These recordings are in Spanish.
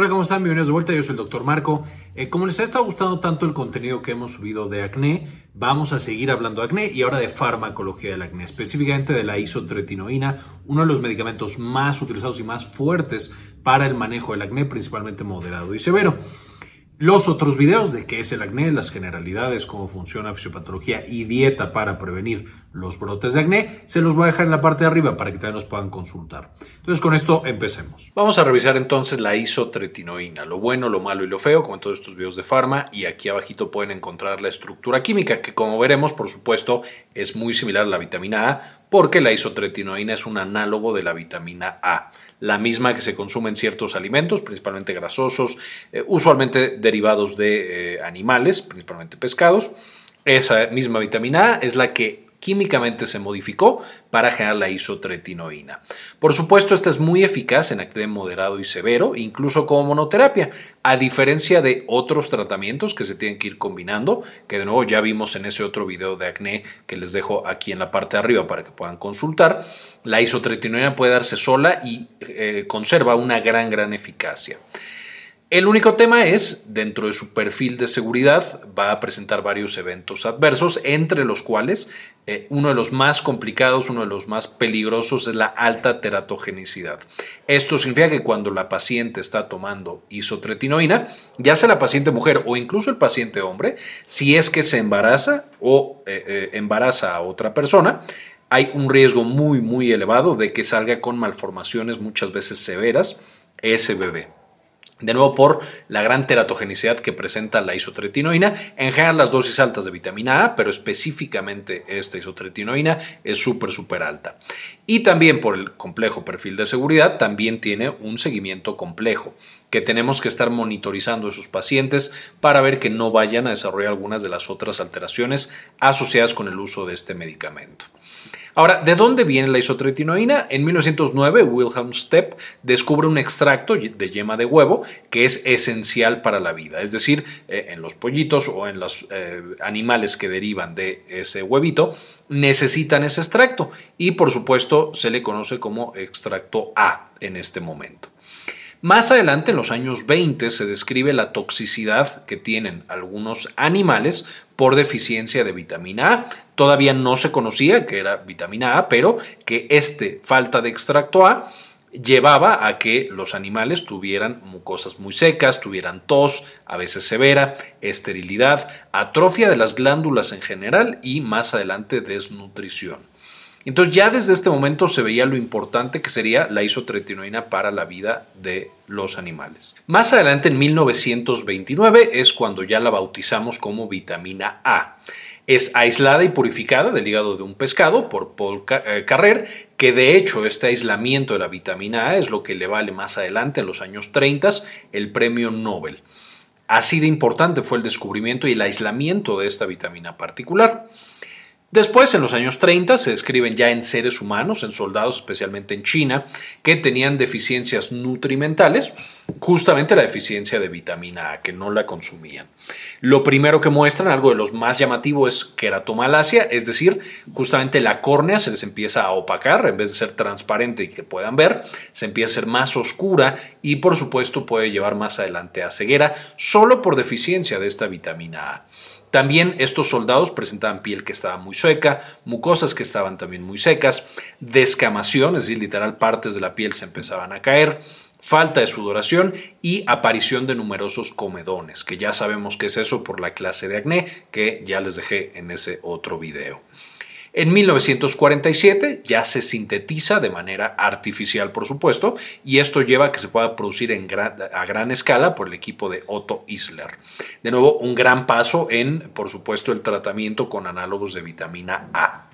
Hola, ¿cómo están? Bienvenidos de vuelta. Yo soy el Dr. Marco. Eh, como les ha estado gustando tanto el contenido que hemos subido de acné, vamos a seguir hablando de acné y ahora de farmacología del acné, específicamente de la isotretinoína, uno de los medicamentos más utilizados y más fuertes para el manejo del acné, principalmente moderado y severo. Los otros videos de qué es el acné, las generalidades, cómo funciona fisiopatología y dieta para prevenir los brotes de acné, se los voy a dejar en la parte de arriba para que también los puedan consultar. Entonces con esto empecemos. Vamos a revisar entonces la isotretinoína, lo bueno, lo malo y lo feo, como en todos estos videos de farma, y aquí abajito pueden encontrar la estructura química, que como veremos, por supuesto, es muy similar a la vitamina A, porque la isotretinoína es un análogo de la vitamina A la misma que se consume en ciertos alimentos, principalmente grasosos, eh, usualmente derivados de eh, animales, principalmente pescados. Esa misma vitamina A es la que químicamente se modificó para generar la isotretinoína. Por supuesto, esta es muy eficaz en acné moderado y severo, incluso como monoterapia, a diferencia de otros tratamientos que se tienen que ir combinando, que de nuevo ya vimos en ese otro video de acné que les dejo aquí en la parte de arriba para que puedan consultar. La isotretinoína puede darse sola y eh, conserva una gran, gran eficacia. El único tema es, dentro de su perfil de seguridad, va a presentar varios eventos adversos, entre los cuales eh, uno de los más complicados, uno de los más peligrosos es la alta teratogenicidad. Esto significa que cuando la paciente está tomando isotretinoína, ya sea la paciente mujer o incluso el paciente hombre, si es que se embaraza o eh, eh, embaraza a otra persona, hay un riesgo muy, muy elevado de que salga con malformaciones muchas veces severas ese bebé. De nuevo, por la gran teratogenicidad que presenta la isotretinoína, en general las dosis altas de vitamina A, pero específicamente esta isotretinoína es súper, súper alta. Y también por el complejo perfil de seguridad, también tiene un seguimiento complejo, que tenemos que estar monitorizando a sus pacientes para ver que no vayan a desarrollar algunas de las otras alteraciones asociadas con el uso de este medicamento. Ahora, ¿de dónde viene la isotretinoína? En 1909, Wilhelm Stepp descubre un extracto de yema de huevo que es esencial para la vida. Es decir, eh, en los pollitos o en los eh, animales que derivan de ese huevito, necesitan ese extracto y por supuesto se le conoce como extracto A en este momento. Más adelante, en los años 20, se describe la toxicidad que tienen algunos animales por deficiencia de vitamina A. Todavía no se conocía que era vitamina A, pero que este falta de extracto A llevaba a que los animales tuvieran mucosas muy secas, tuvieran tos, a veces severa, esterilidad, atrofia de las glándulas en general y más adelante desnutrición. Entonces ya desde este momento se veía lo importante que sería la isotretinoína para la vida de los animales. Más adelante, en 1929, es cuando ya la bautizamos como vitamina A. Es aislada y purificada del hígado de un pescado por Paul eh, Carrer, que de hecho este aislamiento de la vitamina A es lo que le vale más adelante, en los años 30, el premio Nobel. Así de importante fue el descubrimiento y el aislamiento de esta vitamina particular. Después, en los años 30, se describen ya en seres humanos, en soldados, especialmente en China, que tenían deficiencias nutrimentales, justamente la deficiencia de vitamina A, que no la consumían. Lo primero que muestran, algo de los más llamativo, es queratomalacia, es decir, justamente la córnea se les empieza a opacar, en vez de ser transparente y que puedan ver, se empieza a ser más oscura y por supuesto puede llevar más adelante a ceguera, solo por deficiencia de esta vitamina A. También estos soldados presentaban piel que estaba muy seca, mucosas que estaban también muy secas, descamación, es decir, literal partes de la piel se empezaban a caer, falta de sudoración y aparición de numerosos comedones, que ya sabemos qué es eso por la clase de acné que ya les dejé en ese otro video. En 1947 ya se sintetiza de manera artificial, por supuesto, y esto lleva a que se pueda producir a gran escala por el equipo de Otto Isler. De nuevo, un gran paso en, por supuesto, el tratamiento con análogos de vitamina A.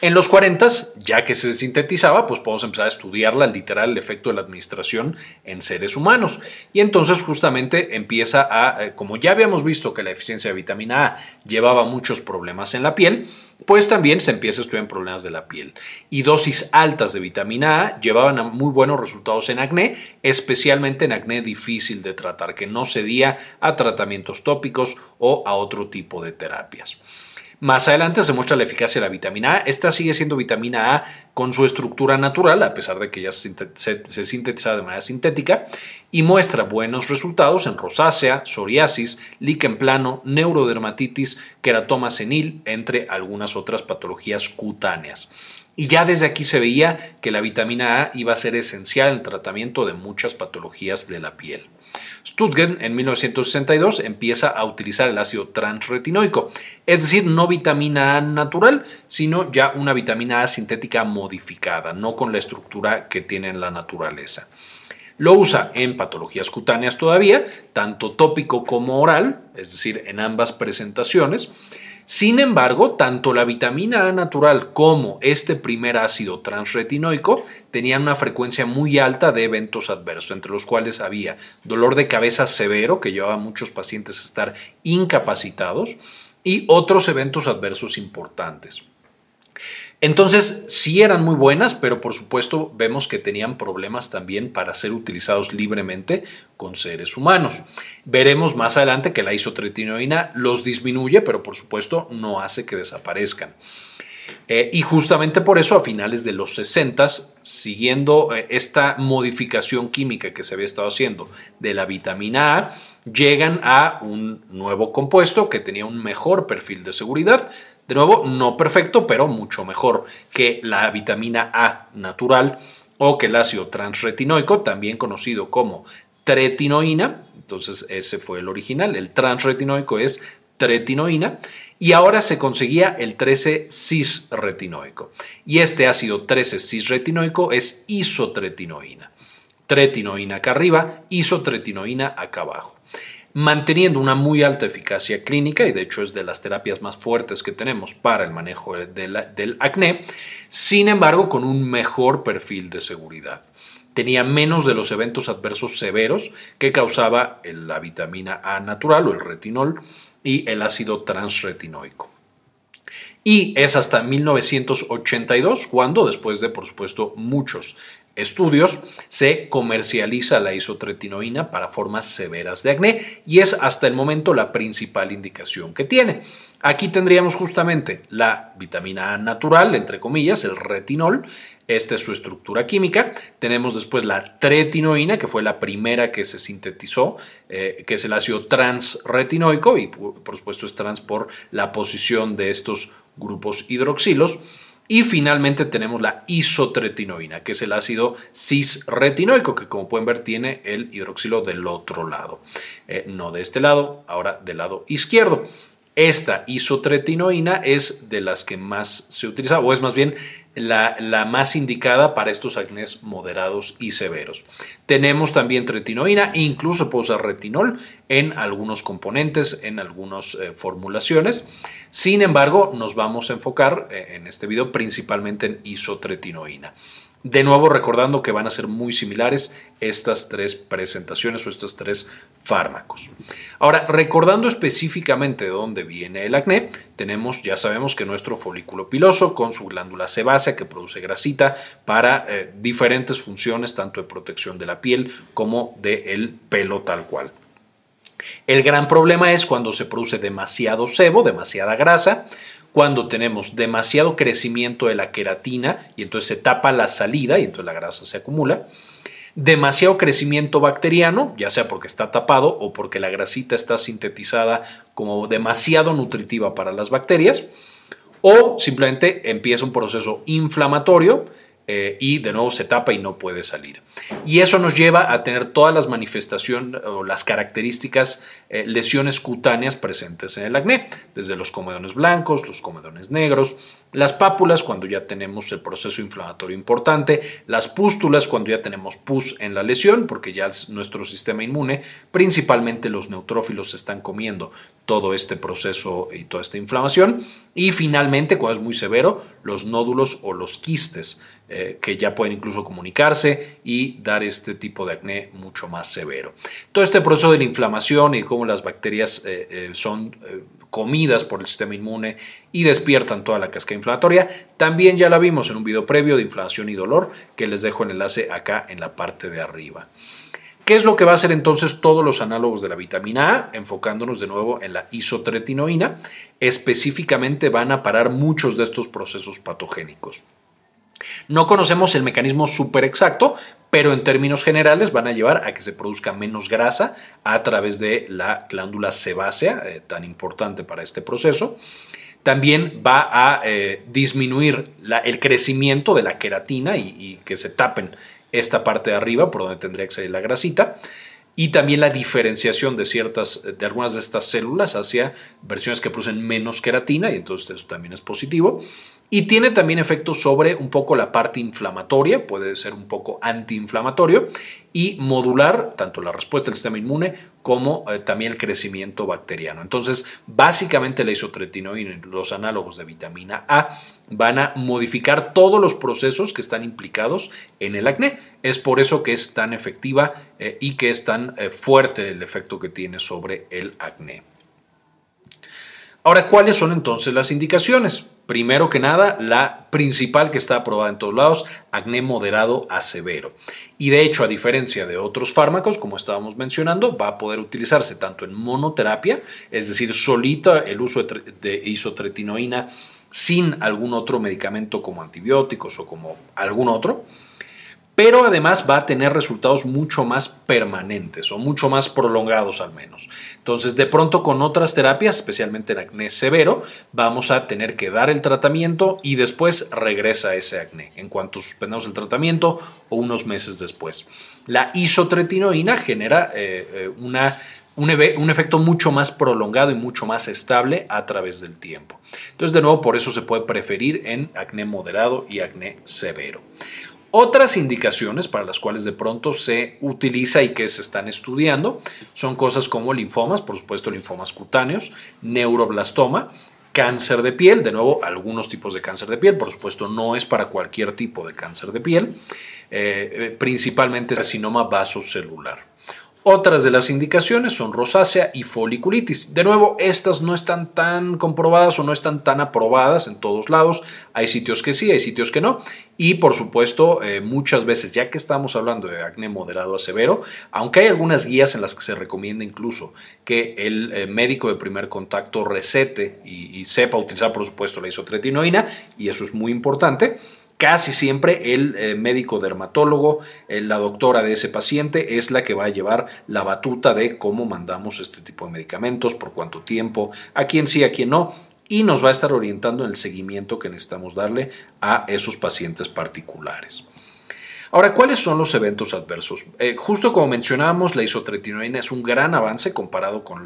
En los 40, ya que se sintetizaba, pues podemos empezar a estudiarla, literal, el efecto de la administración en seres humanos. Y entonces justamente empieza a, eh, como ya habíamos visto que la eficiencia de vitamina A llevaba muchos problemas en la piel, pues también se empieza a estudiar problemas de la piel. Y dosis altas de vitamina A llevaban a muy buenos resultados en acné, especialmente en acné difícil de tratar, que no cedía a tratamientos tópicos o a otro tipo de terapias. Más adelante se muestra la eficacia de la vitamina A. Esta sigue siendo vitamina A con su estructura natural, a pesar de que ya se, sintetiza de manera sintética, y muestra buenos resultados en rosácea, psoriasis, líquen plano, neurodermatitis, queratoma senil, entre algunas otras patologías cutáneas. Y ya desde aquí se veía que la vitamina A iba a ser esencial en el tratamiento de muchas patologías de la piel. Stuttgart en 1962 empieza a utilizar el ácido transretinoico, es decir, no vitamina A natural, sino ya una vitamina A sintética modificada, no con la estructura que tiene en la naturaleza. Lo usa en patologías cutáneas todavía, tanto tópico como oral, es decir, en ambas presentaciones. Sin embargo, tanto la vitamina A natural como este primer ácido transretinoico tenían una frecuencia muy alta de eventos adversos, entre los cuales había dolor de cabeza severo, que llevaba a muchos pacientes a estar incapacitados, y otros eventos adversos importantes. Entonces, sí eran muy buenas, pero por supuesto vemos que tenían problemas también para ser utilizados libremente con seres humanos. Veremos más adelante que la isotretinoína los disminuye, pero por supuesto no hace que desaparezcan. Eh, y justamente por eso a finales de los 60, siguiendo eh, esta modificación química que se había estado haciendo de la vitamina A, llegan a un nuevo compuesto que tenía un mejor perfil de seguridad, de nuevo, no perfecto, pero mucho mejor que la vitamina A natural o que el ácido transretinoico, también conocido como tretinoína. Entonces, ese fue el original. El transretinoico es tretinoína y ahora se conseguía el 13-cis-retinoico. Y este ácido 13-cis-retinoico es isotretinoína. Tretinoína acá arriba, isotretinoína acá abajo manteniendo una muy alta eficacia clínica y de hecho es de las terapias más fuertes que tenemos para el manejo del acné, sin embargo con un mejor perfil de seguridad. Tenía menos de los eventos adversos severos que causaba la vitamina A natural o el retinol y el ácido transretinoico. Y es hasta 1982 cuando, después de, por supuesto, muchos estudios, se comercializa la isotretinoína para formas severas de acné y es hasta el momento la principal indicación que tiene. Aquí tendríamos justamente la vitamina A natural, entre comillas, el retinol, esta es su estructura química. Tenemos después la tretinoína, que fue la primera que se sintetizó, eh, que es el ácido transretinoico, y por supuesto es trans por la posición de estos grupos hidroxilos. Y finalmente tenemos la isotretinoína, que es el ácido cisretinoico, que como pueden ver tiene el hidroxilo del otro lado. Eh, no de este lado, ahora del lado izquierdo. Esta isotretinoína es de las que más se utiliza, o es más bien la, más indicada para estos acnés moderados y severos. Tenemos también tretinoína, incluso puede usar retinol en algunos componentes, en algunas eh, formulaciones. Sin embargo, nos vamos a enfocar eh, en este video principalmente en isotretinoína. De nuevo, recordando que van a ser muy similares estas tres presentaciones o estos tres fármacos. Ahora, recordando específicamente de dónde viene el acné, tenemos, ya sabemos que nuestro folículo piloso con su glándula sebácea que produce grasita para eh, diferentes funciones, tanto de protección de la piel como del pelo tal cual. El gran problema es cuando se produce demasiado sebo, demasiada grasa, cuando tenemos demasiado crecimiento de la queratina y entonces se tapa la salida y entonces la grasa se acumula, demasiado crecimiento bacteriano, ya sea porque está tapado o porque la grasita está sintetizada como demasiado nutritiva para las bacterias, o simplemente empieza un proceso inflamatorio eh, y de nuevo se tapa y no puede salir. Y eso nos lleva a tener todas las manifestaciones o las características, eh, lesiones cutáneas presentes en el acné, desde los comedones blancos, los comedones negros, las pápulas cuando ya tenemos el proceso inflamatorio importante, las pústulas cuando ya tenemos pus en la lesión, porque ya nuestro sistema inmune, principalmente los neutrófilos, están comiendo todo este proceso y toda esta inflamación, y finalmente, cuando es muy severo, los nódulos o los quistes eh, que ya pueden incluso comunicarse y dar este tipo de acné mucho más severo. Todo este proceso de la inflamación y cómo las bacterias eh, eh, son comidas por el sistema inmune y despiertan toda la cascada inflamatoria, también ya la vimos en un video previo de inflamación y dolor que les dejo el enlace acá en la parte de arriba. ¿Qué es lo que va a hacer entonces todos los análogos de la vitamina A? Enfocándonos de nuevo en la isotretinoína, específicamente van a parar muchos de estos procesos patogénicos. No conocemos el mecanismo súper exacto, pero en términos generales van a llevar a que se produzca menos grasa a través de la glándula sebácea, eh, tan importante para este proceso. También va a eh, disminuir el crecimiento de la queratina y, y que se tapen esta parte de arriba por donde tendría que salir la grasita y también la diferenciación de ciertas de algunas de estas células hacia versiones que producen menos queratina y entonces eso también es positivo y tiene también efectos sobre un poco la parte inflamatoria, puede ser un poco antiinflamatorio y modular tanto la respuesta del sistema inmune como eh, también el crecimiento bacteriano. Entonces, básicamente la isotretinoína y los análogos de vitamina A van a modificar todos los procesos que están implicados en el acné. Es por eso que es tan efectiva eh, y que es tan eh, fuerte el efecto que tiene sobre el acné. Ahora, ¿cuáles son entonces las indicaciones? Primero que nada, la principal que está aprobada en todos lados, acné moderado a severo. Y de hecho, a diferencia de otros fármacos, como estábamos mencionando, va a poder utilizarse tanto en monoterapia, es decir, solita el uso de isotretinoína sin algún otro medicamento como antibióticos o como algún otro, pero además va a tener resultados mucho más permanentes o mucho más prolongados al menos. Entonces, de pronto con otras terapias, especialmente en acné severo, vamos a tener que dar el tratamiento y después regresa ese acné en cuanto suspendamos el tratamiento o unos meses después. La isotretinoína genera eh, eh, una un, efecto mucho más prolongado y mucho más estable a través del tiempo. Entonces, de nuevo, por eso se puede preferir en acné moderado y acné severo. Otras indicaciones para las cuales de pronto se utiliza y que se están estudiando son cosas como linfomas, por supuesto linfomas cutáneos, neuroblastoma, cáncer de piel, de nuevo algunos tipos de cáncer de piel, por supuesto no es para cualquier tipo de cáncer de piel, eh, eh, principalmente carcinoma vasocelular. Otras de las indicaciones son rosácea y foliculitis. De nuevo, estas no están tan comprobadas o no están tan aprobadas en todos lados. Hay sitios que sí, hay sitios que no. Y por supuesto, eh, muchas veces, ya que estamos hablando de acné moderado a severo, aunque hay algunas guías en las que se recomienda incluso que el eh, médico de primer contacto recete y, y sepa utilizar, por supuesto, la isotretinoína, y eso es muy importante, casi siempre el eh, médico dermatólogo, eh, la doctora de ese paciente, es la que va a llevar la batuta de cómo mandamos este tipo de medicamentos, por cuánto tiempo, a quién sí, a quién no, y nos va a estar orientando en el seguimiento que necesitamos darle a esos pacientes particulares. Ahora, ¿cuáles son los eventos adversos? Eh, justo como mencionábamos, la isotretinoína es un gran avance comparado con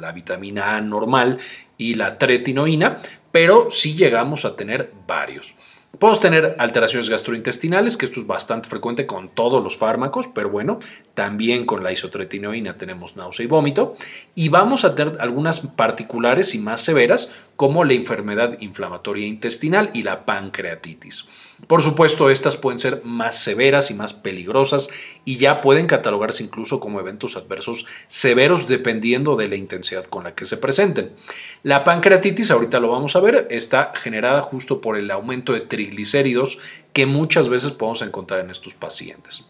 la vitamina A normal y la tretinoína, pero sí llegamos a tener varios. Podemos tener alteraciones gastrointestinales, que esto es bastante frecuente con todos los fármacos, pero bueno, también con la isotretinoína tenemos náusea y vómito. Y vamos a tener algunas particulares y más severas, como la enfermedad inflamatoria intestinal y la pancreatitis. Por supuesto, estas pueden ser más severas y más peligrosas y ya pueden catalogarse incluso como eventos adversos severos dependiendo de la intensidad con la que se presenten. La pancreatitis, ahorita lo vamos a ver, está generada justo por el aumento de triglicéridos que muchas veces podemos encontrar en estos pacientes.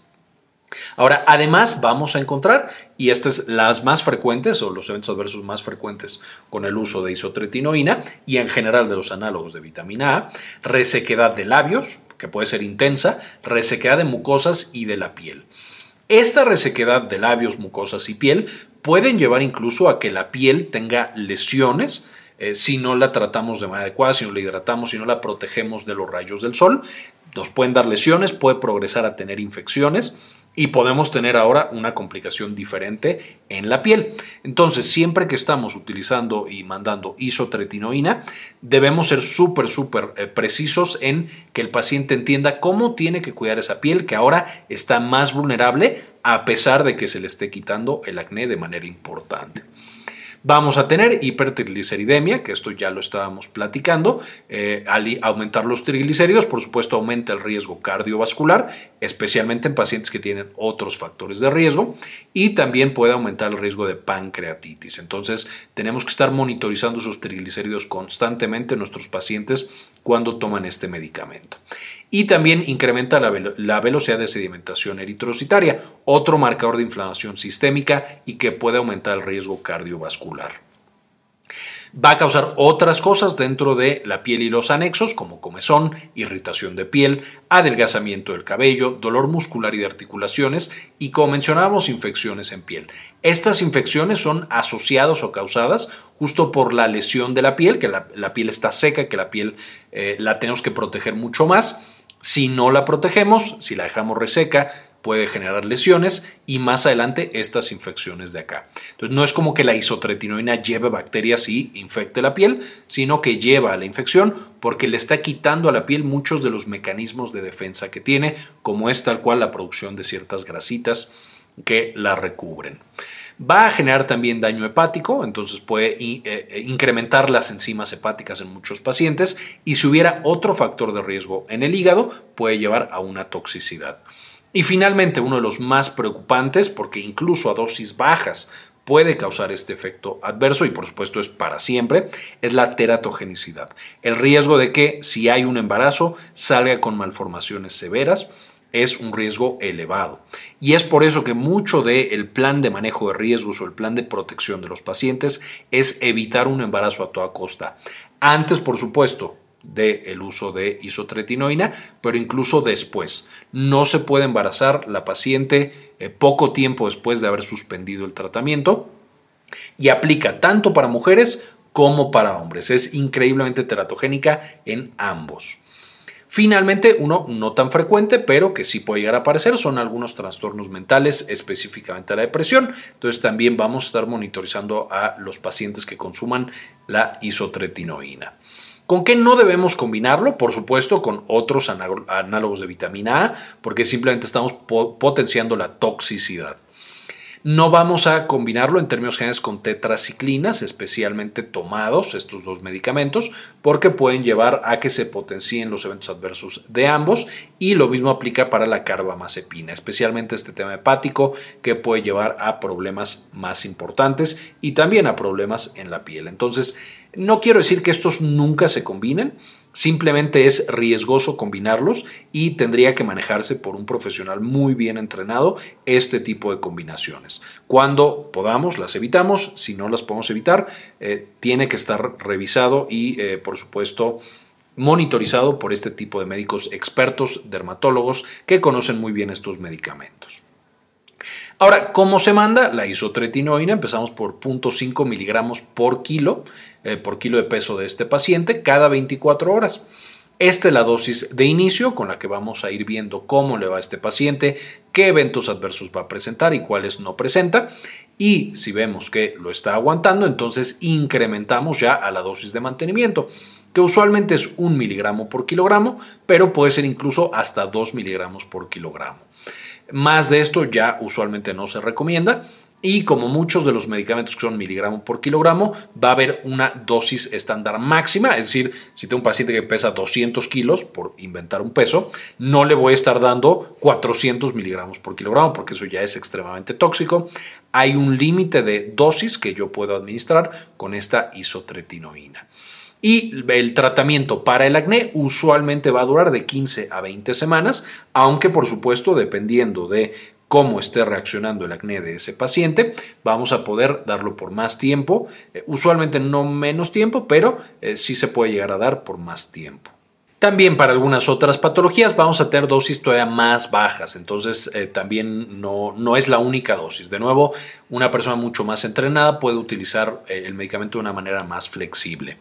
Ahora, además vamos a encontrar, y estas las más frecuentes o los eventos adversos más frecuentes con el uso de isotretinoína y en general de los análogos de vitamina A, resequedad de labios, que puede ser intensa, resequedad de mucosas y de la piel. Esta resequedad de labios, mucosas y piel pueden llevar incluso a que la piel tenga lesiones, eh, si no la tratamos de manera adecuada, si no la hidratamos, si no la protegemos de los rayos del sol. Nos pueden dar lesiones, puede progresar a tener infecciones y podemos tener ahora una complicación diferente en la piel. Entonces, siempre que estamos utilizando y mandando isotretinoína, debemos ser súper, súper eh, precisos en que el paciente entienda cómo tiene que cuidar esa piel que ahora está más vulnerable a pesar de que se le esté quitando el acné de manera importante. Vamos a tener hipertrigliceridemia, que esto ya lo estábamos platicando. Eh, al aumentar los triglicéridos, por supuesto, aumenta el riesgo cardiovascular, especialmente en pacientes que tienen otros factores de riesgo, y también puede aumentar el riesgo de pancreatitis. Entonces, tenemos que estar monitorizando esos triglicéridos constantemente en nuestros pacientes cuando toman este medicamento. Y también incrementa la, la, velocidad de sedimentación eritrocitaria, otro marcador de inflamación sistémica y que puede aumentar el riesgo cardiovascular. Va a causar otras cosas dentro de la piel y los anexos, como comezón, irritación de piel, adelgazamiento del cabello, dolor muscular y de articulaciones y, como mencionábamos, infecciones en piel. Estas infecciones son asociadas o causadas justo por la lesión de la piel, que la, piel está seca, que la piel eh, la tenemos que proteger mucho más. Si no la protegemos, si la dejamos reseca, puede generar lesiones y más adelante estas infecciones de acá. Entonces no es como que la isotretinoína lleve bacterias y infecte la piel, sino que lleva a la infección porque le está quitando a la piel muchos de los mecanismos de defensa que tiene, como es tal cual la producción de ciertas grasitas que la recubren. Va a generar también daño hepático, entonces puede eh, eh, incrementar las enzimas hepáticas en muchos pacientes y si hubiera otro factor de riesgo en el hígado, puede llevar a una toxicidad. Y finalmente, uno de los más preocupantes, porque incluso a dosis bajas puede causar este efecto adverso y por supuesto es para siempre, es la teratogenicidad. El riesgo de que si hay un embarazo salga con malformaciones severas es un riesgo elevado. Y es por eso que mucho del plan de manejo de riesgos o el plan de protección de los pacientes es evitar un embarazo a toda costa. Antes, por supuesto, del uso de isotretinoína, pero incluso después. No se puede embarazar la paciente eh, poco tiempo después de haber suspendido el tratamiento y aplica tanto para mujeres como para hombres. Es increíblemente teratogénica en ambos. Finalmente, uno no tan frecuente, pero que sí puede llegar a aparecer, son algunos trastornos mentales, específicamente la depresión. Entonces también vamos a estar monitorizando a los pacientes que consuman la isotretinoína. ¿Con qué no debemos combinarlo? Por supuesto, con otros análogos de vitamina A, porque simplemente estamos potenciando la toxicidad. No vamos a combinarlo en términos generales con tetraciclinas, especialmente tomados estos dos medicamentos, porque pueden llevar a que se potencien los eventos adversos de ambos y lo mismo aplica para la carbamazepina, especialmente este tema hepático que puede llevar a problemas más importantes y también a problemas en la piel. Entonces, no quiero decir que estos nunca se combinen, simplemente es riesgoso combinarlos y tendría que manejarse por un profesional muy bien entrenado este tipo de combinaciones. Cuando podamos, las evitamos, si no las podemos evitar, eh, tiene que estar revisado y, eh, por supuesto, monitorizado por este tipo de médicos expertos, dermatólogos, que conocen muy bien estos medicamentos. Ahora, ¿cómo se manda? La isotretinoína, empezamos por 0.5 miligramos por kilo, eh, por kilo de peso de este paciente, cada 24 horas. Esta es la dosis de inicio con la que vamos a ir viendo cómo le va a este paciente, qué eventos adversos va a presentar y cuáles no presenta. Y si vemos que lo está aguantando, entonces incrementamos ya a la dosis de mantenimiento, que usualmente es un miligramo por kilogramo, pero puede ser incluso hasta 2 miligramos por kilogramo. Más de esto ya usualmente no se recomienda. Y como muchos de los medicamentos que son miligramo por kilogramo, va a haber una dosis estándar máxima. Es decir, si tengo un paciente que pesa 200 kilos, por inventar un peso, no le voy a estar dando 400 miligramos por kilogramo porque eso ya es extremadamente tóxico. Hay un límite de dosis que yo puedo administrar con esta isotretinoína. Y el tratamiento para el acné usualmente va a durar de 15 a 20 semanas, aunque por supuesto dependiendo de cómo esté reaccionando el acné de ese paciente, vamos a poder darlo por más tiempo, eh, usualmente no menos tiempo, pero eh, sí se puede llegar a dar por más tiempo. También para algunas otras patologías vamos a tener dosis todavía más bajas, entonces eh, también no, no, es la única dosis. De nuevo, una persona mucho más entrenada puede utilizar el medicamento de una manera más flexible.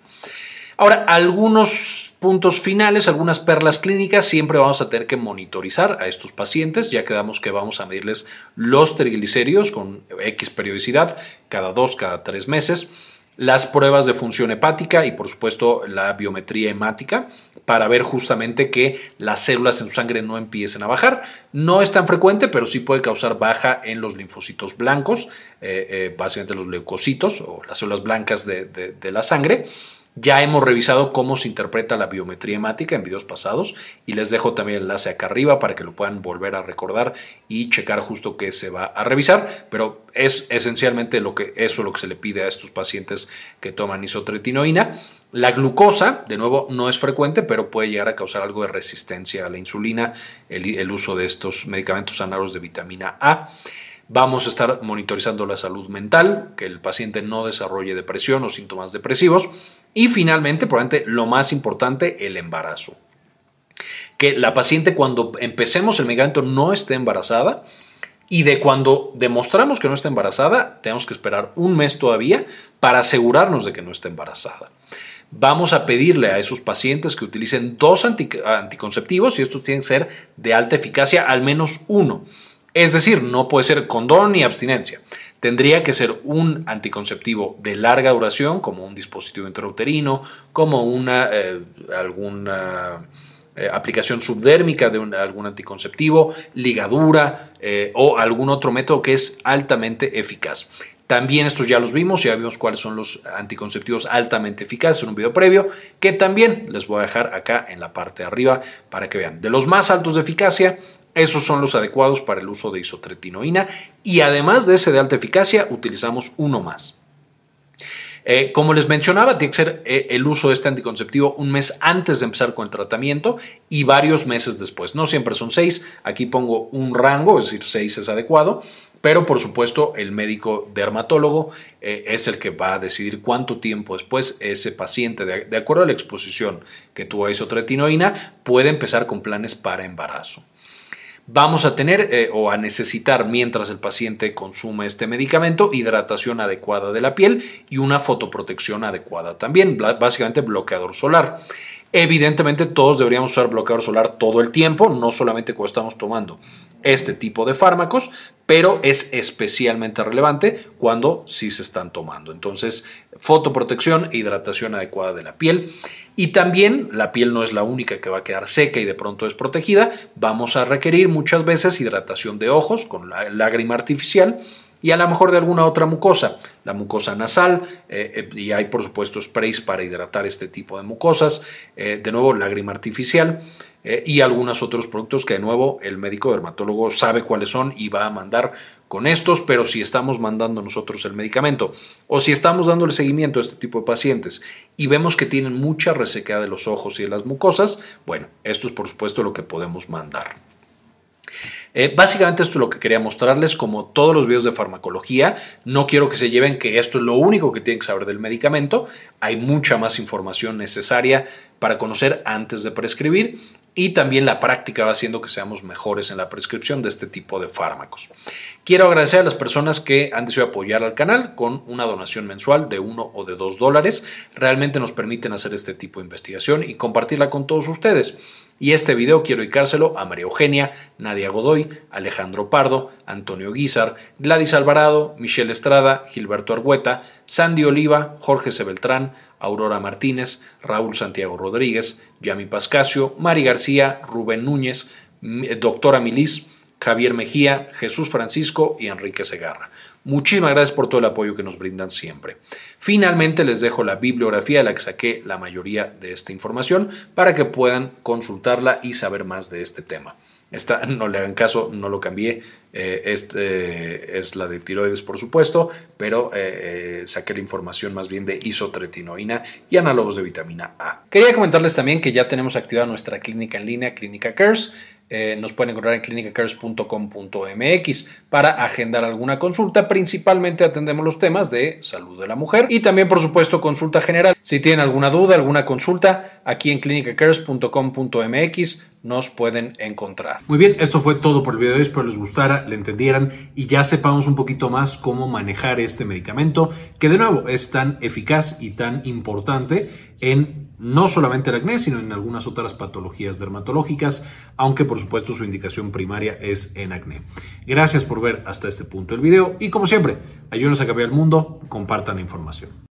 Ahora, algunos puntos finales, algunas perlas clínicas, siempre vamos a tener que monitorizar a estos pacientes, ya quedamos que vamos a medirles los triglicéridos con X periodicidad, cada dos, cada tres meses las pruebas de función hepática y por supuesto la biometría hemática para ver justamente que las células en su sangre no empiecen a bajar. No es tan frecuente, pero sí puede causar baja en los linfocitos blancos, eh, eh, básicamente los leucocitos o las células blancas de la sangre Ya hemos revisado cómo se interpreta la biometría hemática en videos pasados y les dejo también el enlace acá arriba para que lo puedan volver a recordar y checar justo qué se va a revisar, pero es esencialmente lo que, eso lo que se le pide a estos pacientes que toman isotretinoína. La glucosa, de nuevo, no es frecuente, pero puede llegar a causar algo de resistencia a la insulina, el, el uso de estos medicamentos análogos de vitamina A. Vamos a estar monitorizando la salud mental, que el paciente no desarrolle depresión o síntomas depresivos. Y finalmente, probablemente lo más importante, el embarazo. Que la paciente cuando empecemos el medicamento no esté embarazada y de cuando demostramos que no está embarazada, tenemos que esperar un mes todavía para asegurarnos de que no está embarazada. Vamos a pedirle a esos pacientes que utilicen dos anticonceptivos y estos tienen que ser de alta eficacia, al menos uno. Es decir, no puede ser condón ni abstinencia. Tendría que ser un anticonceptivo de larga duración, como un dispositivo intrauterino, como una, eh, alguna eh, aplicación subdérmica de algún anticonceptivo, ligadura eh, o algún otro método que es altamente eficaz. También estos ya los vimos, ya vimos cuáles son los anticonceptivos altamente eficaces en un video previo, que también les voy a dejar acá en la parte de arriba para que vean. De los más altos de eficacia, esos son los adecuados para el uso de isotretinoína y además de ese de alta eficacia utilizamos uno más. Eh, como les mencionaba, tiene que ser eh, el uso de este anticonceptivo un mes antes de empezar con el tratamiento y varios meses después. No siempre son seis, aquí pongo un rango, es decir, seis es adecuado, pero por supuesto el médico dermatólogo eh, es el que va a decidir cuánto tiempo después ese paciente, de, de acuerdo a la exposición que tuvo a isotretinoína, puede empezar con planes para embarazo vamos a tener eh, o a necesitar mientras el paciente consume este medicamento hidratación adecuada de la piel y una fotoprotección adecuada también, básicamente bloqueador solar. Evidentemente todos deberíamos usar bloqueador solar todo el tiempo, no solamente cuando estamos tomando este tipo de fármacos, pero es especialmente relevante cuando sí se están tomando. Entonces, fotoprotección e hidratación adecuada de la piel. Y también la piel no es la única que va a quedar seca y de pronto desprotegida. Vamos a requerir muchas veces hidratación de ojos con lágrima artificial y a lo mejor de alguna otra mucosa, la mucosa nasal, eh, eh, y hay por supuesto sprays para hidratar este tipo de mucosas, eh, de nuevo lágrima artificial y algunos otros productos que de nuevo el médico dermatólogo sabe cuáles son y va a mandar con estos, pero si estamos mandando nosotros el medicamento o si estamos dándole seguimiento a este tipo de pacientes y vemos que tienen mucha resequedad de los ojos y de las mucosas, bueno, esto es por supuesto lo que podemos mandar. Eh, básicamente esto es lo que quería mostrarles, como todos los videos de farmacología, no quiero que se lleven que esto es lo único que tienen que saber del medicamento, hay mucha más información necesaria para conocer antes de prescribir y también la práctica va haciendo que seamos mejores en la prescripción de este tipo de fármacos. Quiero agradecer a las personas que han decidido apoyar al canal con una donación mensual de uno o de dos dólares. Realmente nos permiten hacer este tipo de investigación y compartirla con todos ustedes. Y este video quiero dedicárselo a María Eugenia, Nadia Godoy, Alejandro Pardo, Antonio Guizar, Gladys Alvarado, Michelle Estrada, Gilberto Argueta, Sandy Oliva, Jorge Sebeltrán, Aurora Martínez, Raúl Santiago Rodríguez, Yami Pascasio, Mari García, Rubén Núñez, Doctora Milis, Javier Mejía, Jesús Francisco y Enrique Segarra. Muchísimas gracias por todo el apoyo que nos brindan siempre. Finalmente les dejo la bibliografía de la que saqué la mayoría de esta información para que puedan consultarla y saber más de este tema. Esta, no le hagan caso, no lo cambié. Eh, este es la de tiroides, por supuesto, pero eh, eh, saqué la información más bien de isotretinoína y análogos de vitamina A. Quería comentarles también que ya tenemos activada nuestra clínica en línea, Clínica Cares. Eh, nos pueden encontrar en clinicacares.com.mx para agendar alguna consulta. Principalmente atendemos los temas de salud de la mujer y también, por supuesto, consulta general. Si tienen alguna duda, alguna consulta, aquí en clinicacares.com.mx nos pueden encontrar. Muy bien, esto fue todo por el video de hoy. Espero les gustara, le entendieran y ya sepamos un poquito más cómo manejar este medicamento que de nuevo es tan eficaz y tan importante en no solamente el acné, sino en algunas otras patologías dermatológicas, aunque por supuesto su indicación primaria es en acné. Gracias por ver hasta este punto el video y como siempre, ayúdenos a cambiar el mundo, compartan la información.